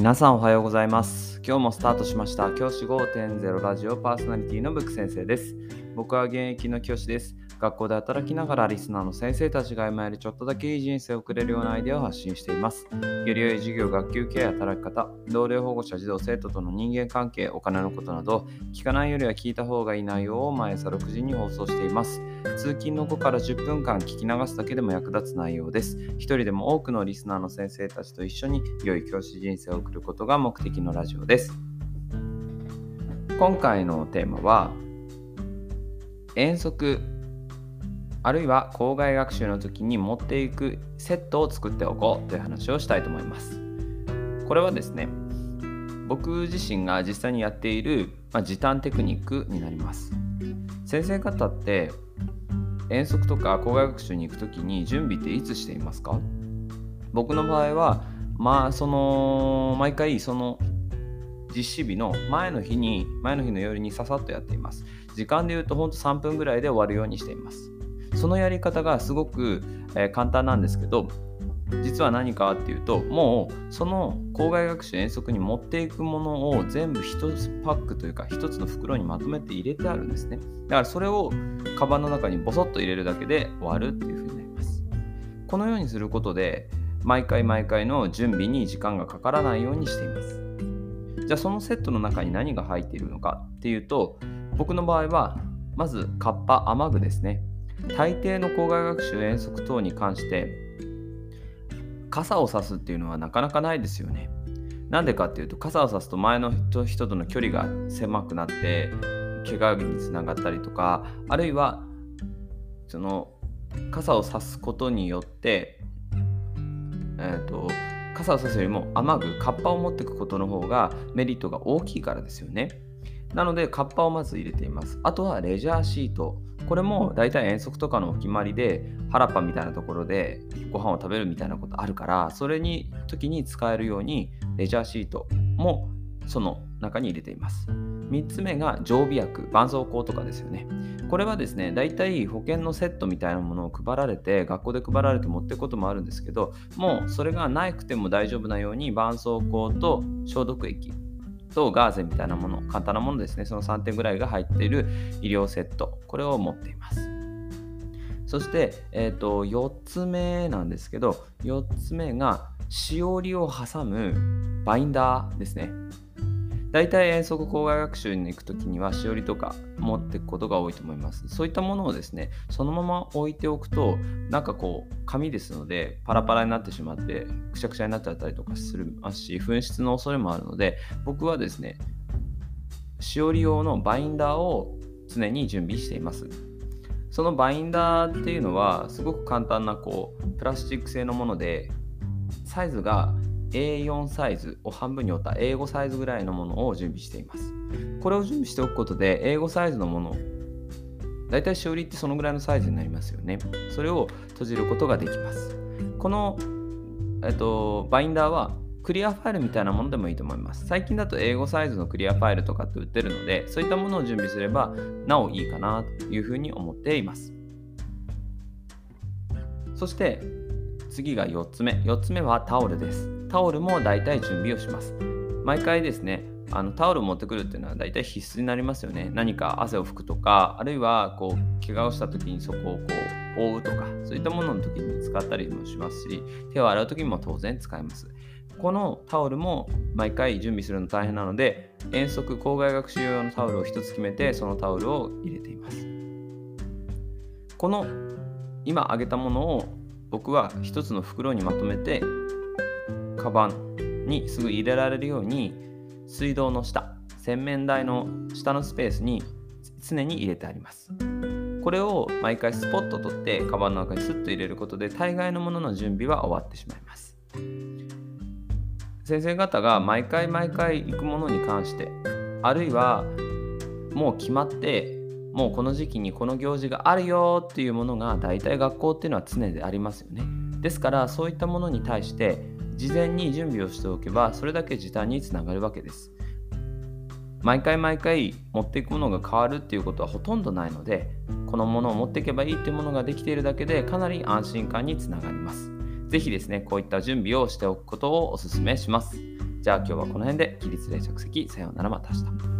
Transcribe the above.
皆さんおはようございます。今日もスタートしました。教師5.0ラジオパーソナリティのブック先生です。僕は現役の教師です。学校で働きながらリスナーの先生たちが今よりちょっとだけいい人生を送れるようなアイデアを発信しています。より良い授業、学級経営、働き方、同僚保護者、児童生徒との人間関係、お金のことなど、聞かないよりは聞いた方がいい内容を毎朝6時に放送しています。通勤の後から10分間聞き流すだけでも役立つ内容です。一人でも多くのリスナーの先生たちと一緒に良い教師人生を送ることが目的のラジオです。今回のテーマは遠足あるいは校外学習の時に持っていくセットを作っておこうという話をしたいと思います。これはですね、僕自身が実際にやっている、まあ、時短テクニックになります。先生方って遠足とか校外学習に行く時に準備っていつしていますか？僕の場合はまあその毎回その実施日の前の日に前の日の夜にささっとやっています時間で言うとほんと3分ぐらいで終わるようにしていますそのやり方がすごく、えー、簡単なんですけど実は何かっていうともうその校外学習遠足に持っていくものを全部1つパックというか1つの袋にまとめて入れてあるんですね。だからそれをカバンの中にボソッと入れるだけで終わるっていう風になります。このようにすることで毎回毎回の準備に時間がかからないようにしています。じゃあそのセットの中に何が入っているのかっていうと僕の場合はまずカッパ雨具ですね。大抵の校外学習遠足等に関して傘を差すっていうのはなかなかないですよね。なんでかっていうと傘を差すと前の人との距離が狭くなって怪我につながったりとかあるいはその傘を差すことによって、えーと、傘を差すよりも雨具カッパを持っていくことの方がメリットが大きいからですよね。なのでカッパをまず入れています。あとはレジャーシート。これも大体遠足とかのお決まりで原っぱみたいなところでご飯を食べるみたいなことあるからそれに時に使えるようにレジャーシートもその中に入れています。3つ目が常備薬絆創膏とかですよね。これはですね大体保険のセットみたいなものを配られて学校で配られて持っていくこともあるんですけどもうそれがなくても大丈夫なように絆創膏と消毒液とガーゼみたいなもの、簡単なものですね、その3点ぐらいが入っている医療セット、これを持っています。そして、えーと、4つ目なんですけど、4つ目が、しおりを挟むバインダーですね。大体遠足校外学習に行くときにはしおりとか持っていくことが多いと思います。そういったものをですね、そのまま置いておくと、なんかこう、紙ですので、パラパラになってしまって、くしゃくしゃになっちゃったりとかするますし、紛失の恐れもあるので、僕はですね、しおり用のバインダーを常に準備しています。そのバインダーっていうのは、すごく簡単なこう、プラスチック製のもので、サイズが A4 サイズを半分に折った英語サイズぐらいのものを準備しています。これを準備しておくことで、英語サイズのもの、だいたいしおりってそのぐらいのサイズになりますよね。それを閉じることができます。この、えっと、バインダーはクリアファイルみたいなものでもいいと思います。最近だと英語サイズのクリアファイルとかって売ってるので、そういったものを準備すればなおいいかなというふうに思っています。そして次が4つ目。4つ目はタオルです。タオルも大体準備をします。毎回ですね、あのタオル持ってくるっていうのは大体必須になりますよね。何か汗を拭くとか、あるいはこう怪我をした時にそこをこう覆うとか、そういったものの時に使ったりもしますし、手を洗う時にも当然使います。このタオルも毎回準備するの大変なので、遠足、校外学習用のタオルを1つ決めて、そのタオルを入れています。この今挙げたものを僕は1つの袋にまとめてカバンにすぐ入れられるように水道の下洗面台の下のスペースに常に入れてあります。これを毎回スポット取ってカバンの中にスッと入れることで大概のものの準備は終わってしまいます。先生方が毎回毎回行くものに関してあるいはもう決まってもうこの時期にこの行事があるよっていうものが大体学校っていうのは常でありますよね。ですからそういったものに対して事前に準備をしておけばそれだけ時短につながるわけです。毎回毎回持っていくものが変わるっていうことはほとんどないのでこのものを持っていけばいいっていうものができているだけでかなり安心感につながります。是非ですねこういった準備をしておくことをお勧めします。じゃあ今日はこの辺で起立例着席さようならまた明日。